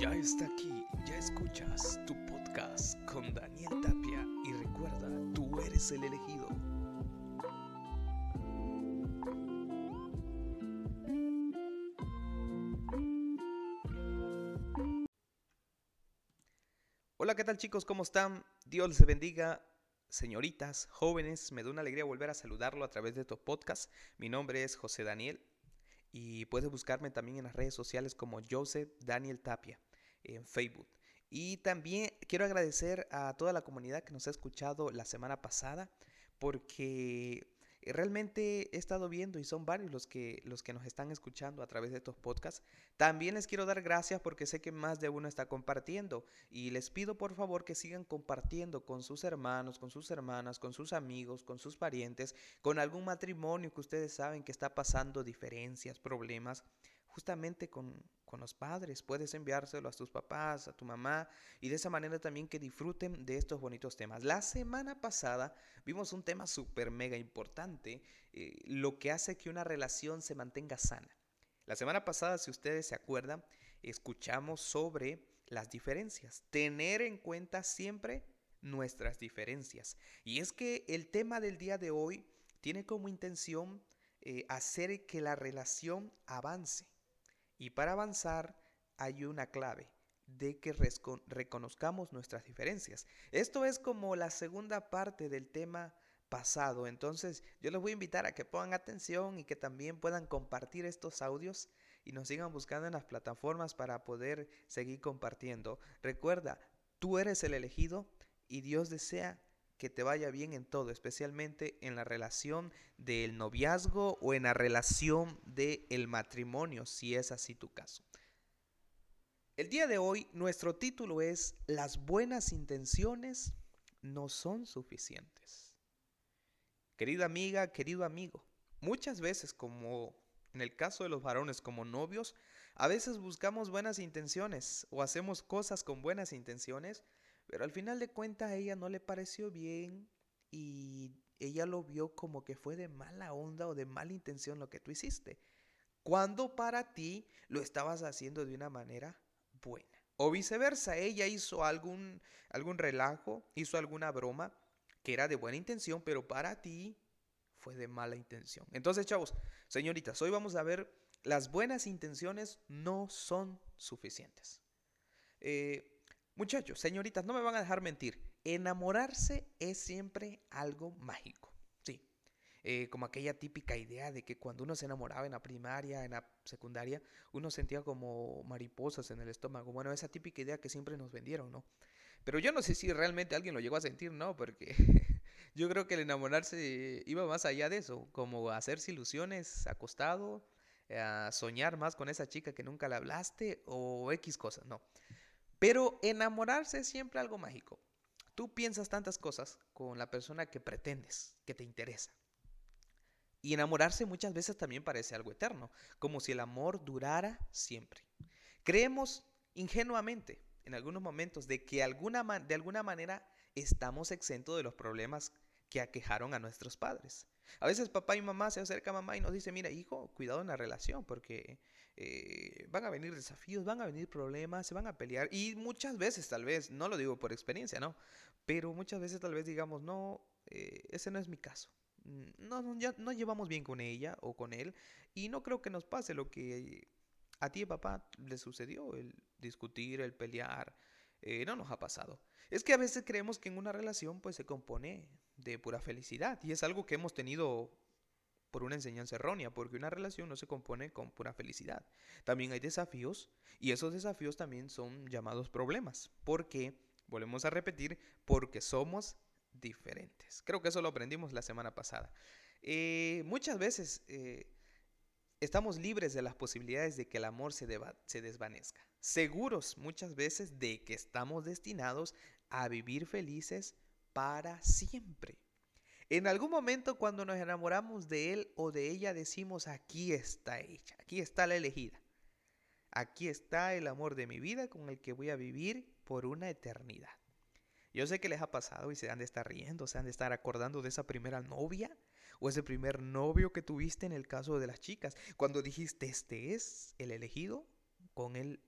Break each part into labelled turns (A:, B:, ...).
A: Ya está aquí, ya escuchas tu podcast con Daniel Tapia y recuerda, tú eres el elegido. Hola, ¿qué tal chicos? ¿Cómo están? Dios les bendiga. Señoritas, jóvenes, me da una alegría volver a saludarlo a través de tu podcast. Mi nombre es José Daniel y puedes buscarme también en las redes sociales como Joseph Daniel Tapia en Facebook. Y también quiero agradecer a toda la comunidad que nos ha escuchado la semana pasada porque realmente he estado viendo y son varios los que, los que nos están escuchando a través de estos podcasts. También les quiero dar gracias porque sé que más de uno está compartiendo y les pido por favor que sigan compartiendo con sus hermanos, con sus hermanas, con sus amigos, con sus parientes, con algún matrimonio que ustedes saben que está pasando diferencias, problemas justamente con, con, los padres. Puedes enviárselo a tus papás, a tu mamá y de esa manera también que disfruten de estos bonitos temas. La semana pasada vimos un tema súper mega importante, eh, lo que hace que una relación se mantenga sana. La semana pasada, si ustedes se acuerdan, escuchamos sobre las diferencias. Tener en cuenta siempre nuestras diferencias. Y es que el tema del día de hoy tiene como intención eh, hacer que la relación avance. Y para avanzar hay una clave de que reconozcamos nuestras diferencias. Esto es como la segunda parte del tema pasado. Entonces yo les voy a invitar a que pongan atención y que también puedan compartir estos audios y nos sigan buscando en las plataformas para poder seguir compartiendo. Recuerda, tú eres el elegido y Dios desea que te vaya bien en todo, especialmente en la relación del noviazgo o en la relación del matrimonio, si es así tu caso. El día de hoy nuestro título es Las buenas intenciones no son suficientes. Querida amiga, querido amigo, muchas veces como en el caso de los varones como novios, a veces buscamos buenas intenciones o hacemos cosas con buenas intenciones, pero al final de cuentas a ella no le pareció bien y ella lo vio como que fue de mala onda o de mala intención lo que tú hiciste. Cuando para ti lo estabas haciendo de una manera buena. O viceversa, ella hizo algún, algún relajo, hizo alguna broma que era de buena intención, pero para ti fue de mala intención. Entonces, chavos, señoritas, hoy vamos a ver las buenas intenciones no son suficientes. Eh, Muchachos, señoritas, no me van a dejar mentir. Enamorarse es siempre algo mágico. Sí. Eh, como aquella típica idea de que cuando uno se enamoraba en la primaria, en la secundaria, uno sentía como mariposas en el estómago. Bueno, esa típica idea que siempre nos vendieron, ¿no? Pero yo no sé si realmente alguien lo llegó a sentir, ¿no? Porque yo creo que el enamorarse iba más allá de eso, como hacerse ilusiones acostado, a soñar más con esa chica que nunca le hablaste o X cosas, no. Pero enamorarse es siempre algo mágico. Tú piensas tantas cosas con la persona que pretendes, que te interesa. Y enamorarse muchas veces también parece algo eterno, como si el amor durara siempre. Creemos ingenuamente en algunos momentos de que alguna, de alguna manera estamos exentos de los problemas que aquejaron a nuestros padres. A veces papá y mamá se acercan a mamá y nos dice, mira hijo, cuidado en la relación porque eh, van a venir desafíos, van a venir problemas, se van a pelear. Y muchas veces tal vez, no lo digo por experiencia, ¿no? Pero muchas veces tal vez digamos, no, eh, ese no es mi caso. Mm, no, ya no llevamos bien con ella o con él y no creo que nos pase lo que a ti, papá, le sucedió, el discutir, el pelear. Eh, no nos ha pasado. Es que a veces creemos que en una relación pues se compone de pura felicidad y es algo que hemos tenido por una enseñanza errónea, porque una relación no se compone con pura felicidad. También hay desafíos y esos desafíos también son llamados problemas, porque, volvemos a repetir, porque somos diferentes. Creo que eso lo aprendimos la semana pasada. Eh, muchas veces eh, estamos libres de las posibilidades de que el amor se, se desvanezca, seguros muchas veces de que estamos destinados a vivir felices para siempre. En algún momento cuando nos enamoramos de él o de ella decimos, aquí está ella, aquí está la elegida. Aquí está el amor de mi vida con el que voy a vivir por una eternidad. Yo sé que les ha pasado y se han de estar riendo, se han de estar acordando de esa primera novia o ese primer novio que tuviste en el caso de las chicas. Cuando dijiste, este es el elegido, con él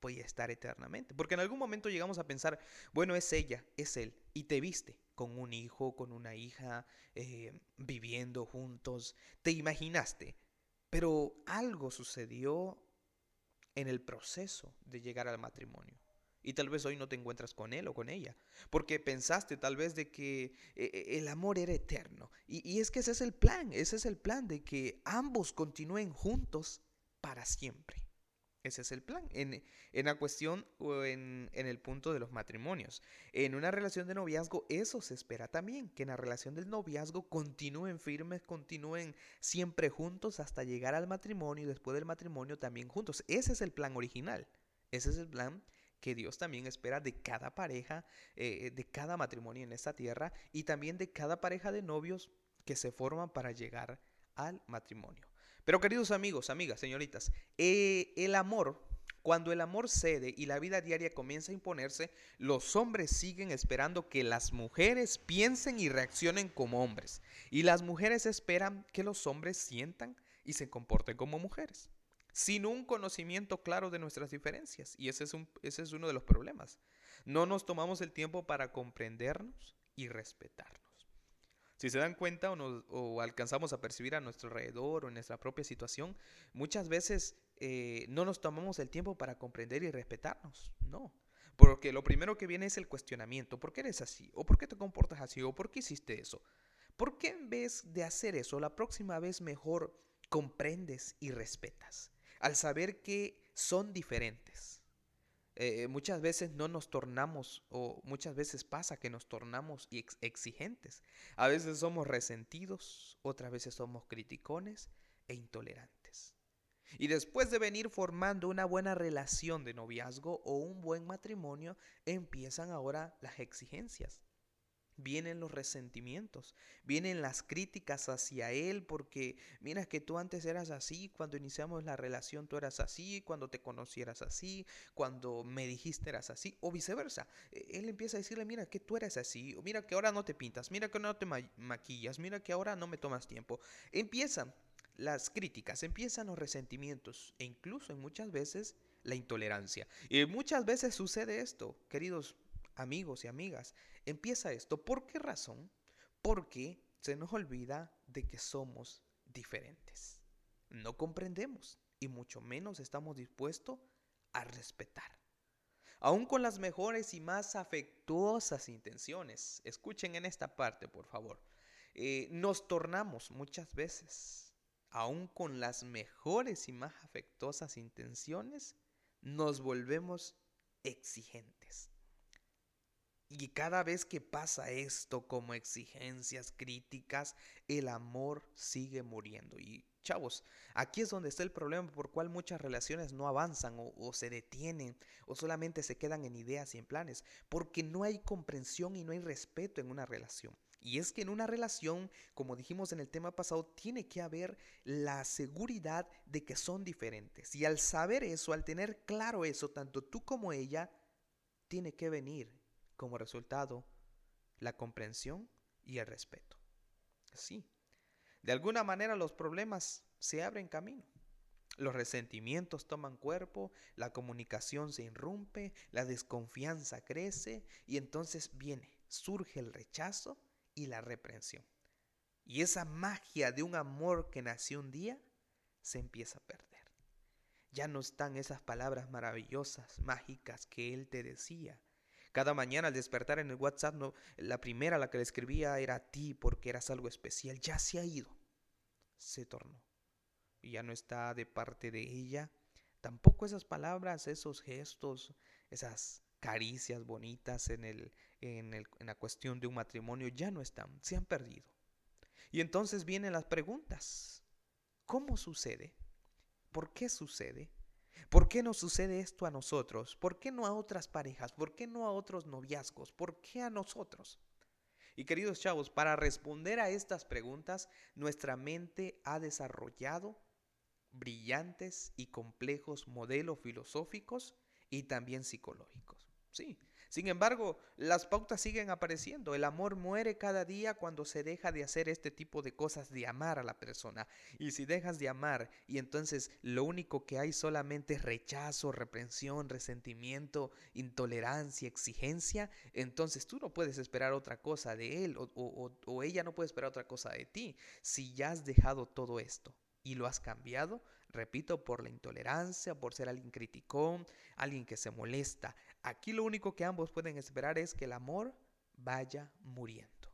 A: voy a estar eternamente. Porque en algún momento llegamos a pensar, bueno, es ella, es él, y te viste con un hijo, con una hija, eh, viviendo juntos, te imaginaste, pero algo sucedió en el proceso de llegar al matrimonio. Y tal vez hoy no te encuentras con él o con ella, porque pensaste tal vez de que eh, eh, el amor era eterno. Y, y es que ese es el plan, ese es el plan de que ambos continúen juntos para siempre. Ese es el plan. En, la cuestión o en, el punto de los matrimonios. En una relación de noviazgo, eso se espera también. Que en la relación del noviazgo continúen firmes, continúen siempre juntos hasta llegar al matrimonio y después del matrimonio también juntos. Ese es el plan original. Ese es el plan que Dios también espera de cada pareja, eh, de cada matrimonio en esta tierra y también de cada pareja de novios que se forman para llegar al matrimonio. Pero queridos amigos, amigas, señoritas, eh, el amor, cuando el amor cede y la vida diaria comienza a imponerse, los hombres siguen esperando que las mujeres piensen y reaccionen como hombres. Y las mujeres esperan que los hombres sientan y se comporten como mujeres, sin un conocimiento claro de nuestras diferencias. Y ese es, un, ese es uno de los problemas. No nos tomamos el tiempo para comprendernos y respetarnos. Si se dan cuenta o, alcanzamos a percibir a nuestro alrededor o en nuestra propia situación, muchas veces eh, no nos tomamos el tiempo para comprender y respetarnos. No. Porque lo primero que viene es el cuestionamiento. ¿Por qué eres así? ¿O por qué te comportas así? ¿O por qué hiciste eso? ¿Por qué en vez de hacer eso, la próxima vez mejor comprendes y respetas? Al saber que son diferentes. Eh, muchas veces no nos tornamos o muchas veces pasa que nos tornamos exigentes. A veces somos resentidos, otras veces somos criticones e intolerantes. Y después de venir formando una buena relación de noviazgo o un buen matrimonio, empiezan ahora las exigencias vienen los resentimientos, vienen las críticas hacia él porque mira que tú antes eras así, cuando iniciamos la relación tú eras así, cuando te conocieras así, cuando me dijiste eras así, o viceversa. E, él empieza a decirle, mira que tú eres así, o mira que ahora no te pintas, mira que no te maquillas, mira que ahora no me tomas tiempo. Empiezan las críticas, empiezan los resentimientos e incluso en muchas veces la intolerancia. Y muchas veces sucede esto, queridos amigos y amigas, empieza esto. ¿Por qué razón? Porque se nos olvida de que somos diferentes. No comprendemos y mucho menos estamos dispuestos a respetar. Aún con las mejores y más afectuosas intenciones, escuchen en esta parte, por favor, eh, nos tornamos muchas veces, aún con las mejores y más afectuosas intenciones, nos volvemos exigentes. Y cada vez que pasa esto como exigencias críticas, el amor sigue muriendo. Y chavos, aquí es donde está el problema por cual muchas relaciones no avanzan o, se detienen o solamente se quedan en ideas y en planes, porque no hay comprensión y no hay respeto en una relación. Y es que en una relación, como dijimos en el tema pasado, tiene que haber la seguridad de que son diferentes. Y al saber eso, al tener claro eso, tanto tú como ella, tiene que venir como resultado la comprensión y el respeto. Sí, de alguna manera los problemas se abren camino. Los resentimientos toman cuerpo, la comunicación se irrumpe, la desconfianza crece y entonces viene, surge el rechazo y la reprensión. Y esa magia de un amor que nació un día se empieza a perder. Ya no están esas palabras maravillosas, mágicas que él te decía, cada mañana al despertar en el WhatsApp, no, la primera a la que le escribía era a ti porque eras algo especial. Ya se ha ido. Se tornó. Y ya no está de parte de ella. Tampoco esas palabras, esos gestos, esas caricias bonitas en, el, en, el, en la cuestión de un matrimonio ya no están. Se han perdido. Y entonces vienen las preguntas. ¿Cómo sucede? ¿Por qué sucede? ¿Por qué nos sucede esto a nosotros? ¿Por qué no a otras parejas? ¿Por qué no a otros noviazgos? ¿Por qué a nosotros? Y queridos chavos, para responder a estas preguntas, nuestra mente ha desarrollado brillantes y complejos modelos filosóficos y también psicológicos. Sí, Sin embargo, las pautas siguen apareciendo. El amor muere cada día cuando se deja de hacer este tipo de cosas, de amar a la persona. Y si dejas de amar y entonces lo único que hay solamente es rechazo, reprensión, resentimiento, intolerancia, exigencia, entonces tú no puedes esperar otra cosa de él o, o ella no puede esperar otra cosa de ti. Si ya has dejado todo esto y lo has cambiado, repito, por la intolerancia, por ser alguien criticón, alguien que se molesta. Aquí lo único que ambos pueden esperar es que el amor vaya muriendo,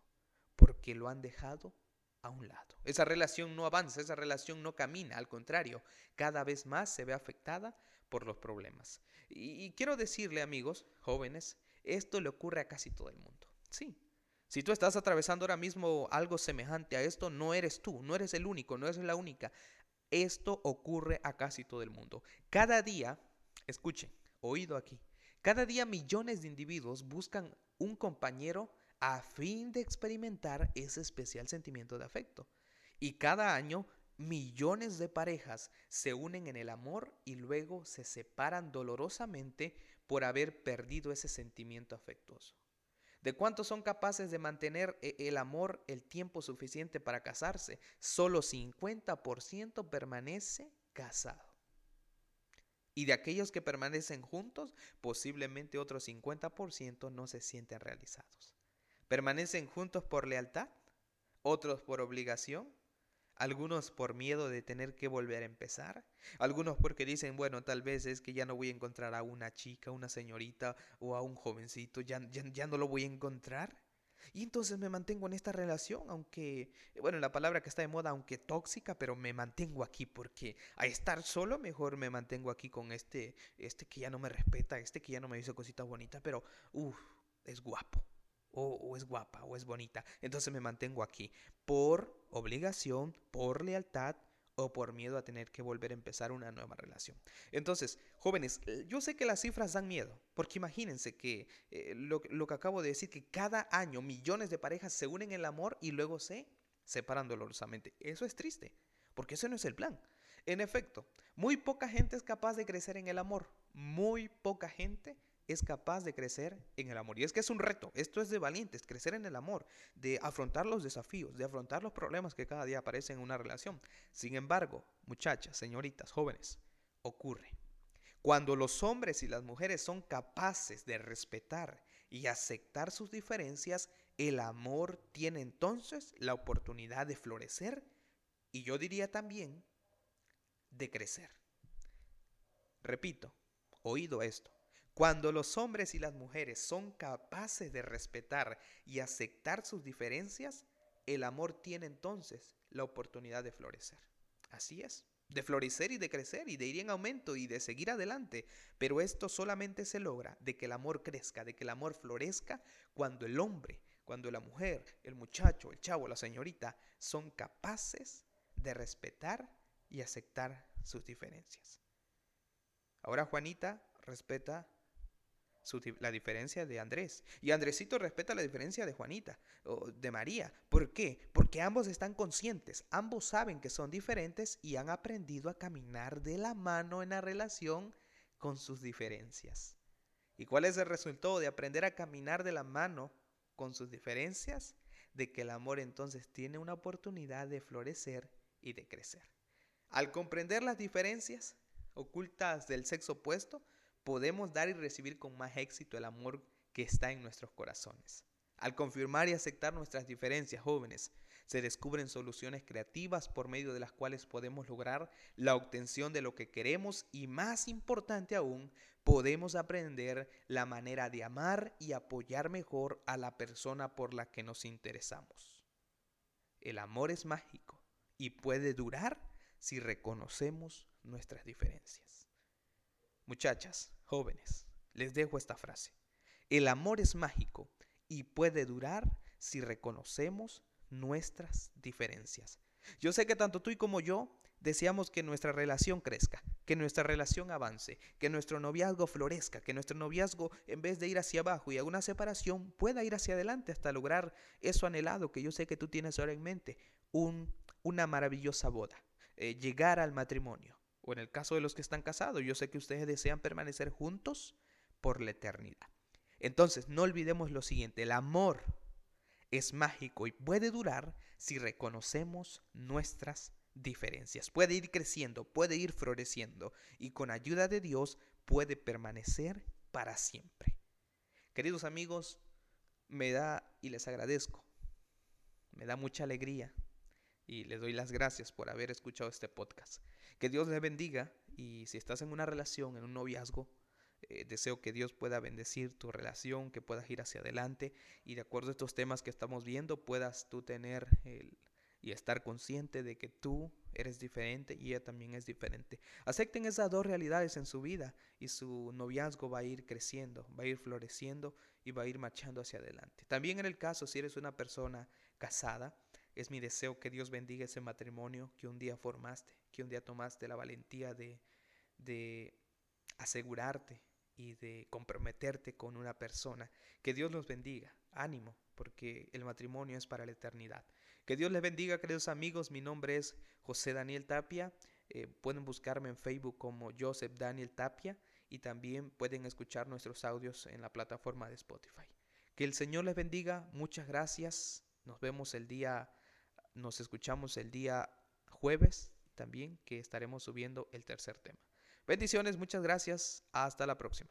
A: porque lo han dejado a un lado. Esa relación no avanza, esa relación no camina, al contrario, cada vez más se ve afectada por los problemas. Y, quiero decirle, amigos, jóvenes, esto le ocurre a casi todo el mundo. Sí, si tú estás atravesando ahora mismo algo semejante a esto, no eres tú, no eres el único, no eres la única. Esto ocurre a casi todo el mundo. Cada día, escuchen, oído aquí, cada día millones de individuos buscan un compañero a fin de experimentar ese especial sentimiento de afecto. Y cada año millones de parejas se unen en el amor y luego se separan dolorosamente por haber perdido ese sentimiento afectuoso. ¿De cuántos son capaces de mantener eh, el amor el tiempo suficiente para casarse? Solo 50% permanece casado. Y de aquellos que permanecen juntos, posiblemente otro 50% no se sienten realizados. ¿Permanecen juntos por lealtad? ¿Otros por obligación? Algunos por miedo de tener que volver a empezar, algunos porque dicen, bueno, tal vez es que ya no voy a encontrar a una chica, una señorita o a un jovencito, ya, ya, no lo voy a encontrar. Y entonces me mantengo en esta relación, aunque, bueno, la palabra que está de moda, aunque tóxica, pero me mantengo aquí porque a estar solo mejor me mantengo aquí con este, este que ya no me respeta, este que ya no me dice cositas bonitas, pero, uff, es guapo o, es guapa o es bonita. Entonces me mantengo aquí por obligación, por lealtad o por miedo a tener que volver a empezar una nueva relación. Entonces, jóvenes, eh, yo sé que las cifras dan miedo, porque imagínense que eh, lo, lo, que acabo de decir, que cada año millones de parejas se unen en el amor y luego se separan dolorosamente. Eso es triste, porque ese no es el plan. En efecto, muy poca gente es capaz de crecer en el amor, muy poca gente es capaz de crecer en el amor. Y es que es un reto, esto es de valientes, crecer en el amor, de afrontar los desafíos, de afrontar los problemas que cada día aparecen en una relación. Sin embargo, muchachas, señoritas, jóvenes, ocurre. Cuando los hombres y las mujeres son capaces de respetar y aceptar sus diferencias, el amor tiene entonces la oportunidad de florecer y yo diría también de crecer. Repito, oído esto. Cuando los hombres y las mujeres son capaces de respetar y aceptar sus diferencias, el amor tiene entonces la oportunidad de florecer. Así es, de florecer y de crecer y de ir en aumento y de seguir adelante. Pero esto solamente se logra de que el amor crezca, de que el amor florezca cuando el hombre, cuando la mujer, el muchacho, el chavo, la señorita son capaces de respetar y aceptar sus diferencias. Ahora Juanita respeta la diferencia de Andrés. Y Andresito respeta la diferencia de Juanita o de María. ¿Por qué? Porque ambos están conscientes, ambos saben que son diferentes y han aprendido a caminar de la mano en la relación con sus diferencias. ¿Y cuál es el resultado de aprender a caminar de la mano con sus diferencias? De que el amor entonces tiene una oportunidad de florecer y de crecer. Al comprender las diferencias ocultas del sexo opuesto, podemos dar y recibir con más éxito el amor que está en nuestros corazones. Al confirmar y aceptar nuestras diferencias jóvenes, se descubren soluciones creativas por medio de las cuales podemos lograr la obtención de lo que queremos y más importante aún, podemos aprender la manera de amar y apoyar mejor a la persona por la que nos interesamos. El amor es mágico y puede durar si reconocemos nuestras diferencias. Muchachas, jóvenes, les dejo esta frase. El amor es mágico y puede durar si reconocemos nuestras diferencias. Yo sé que tanto tú como yo deseamos que nuestra relación crezca, que nuestra relación avance, que nuestro noviazgo florezca, que nuestro noviazgo en vez de ir hacia abajo y a una separación pueda ir hacia adelante hasta lograr eso anhelado que yo sé que tú tienes ahora en mente, un, una maravillosa boda, eh, llegar al matrimonio o en el caso de los que están casados, yo sé que ustedes desean permanecer juntos por la eternidad. Entonces, no olvidemos lo siguiente, el amor es mágico y puede durar si reconocemos nuestras diferencias. Puede ir creciendo, puede ir floreciendo y con ayuda de Dios puede permanecer para siempre. Queridos amigos, me da y les agradezco, me da mucha alegría y les doy las gracias por haber escuchado este podcast. Que Dios les bendiga y si estás en una relación, en un noviazgo, eh, deseo que Dios pueda bendecir tu relación, que puedas ir hacia adelante y de acuerdo a estos temas que estamos viendo puedas tú tener el, y estar consciente de que tú eres diferente y ella también es diferente. Acepten esas dos realidades en su vida y su noviazgo va a ir creciendo, va a ir floreciendo y va a ir marchando hacia adelante. También en el caso, si eres una persona casada, es mi deseo que Dios bendiga ese matrimonio que un día formaste, que un día tomaste la valentía de, de asegurarte y de comprometerte con una persona. Que Dios los bendiga. Ánimo, porque el matrimonio es para la eternidad. Que Dios les bendiga, queridos amigos. Mi nombre es José Daniel Tapia. Eh, pueden buscarme en Facebook como Joseph Daniel Tapia y también pueden escuchar nuestros audios en la plataforma de Spotify. Que el Señor les bendiga. Muchas gracias. Nos vemos el día, nos escuchamos el día jueves también que estaremos subiendo el tercer tema. Bendiciones, muchas gracias. Hasta la próxima.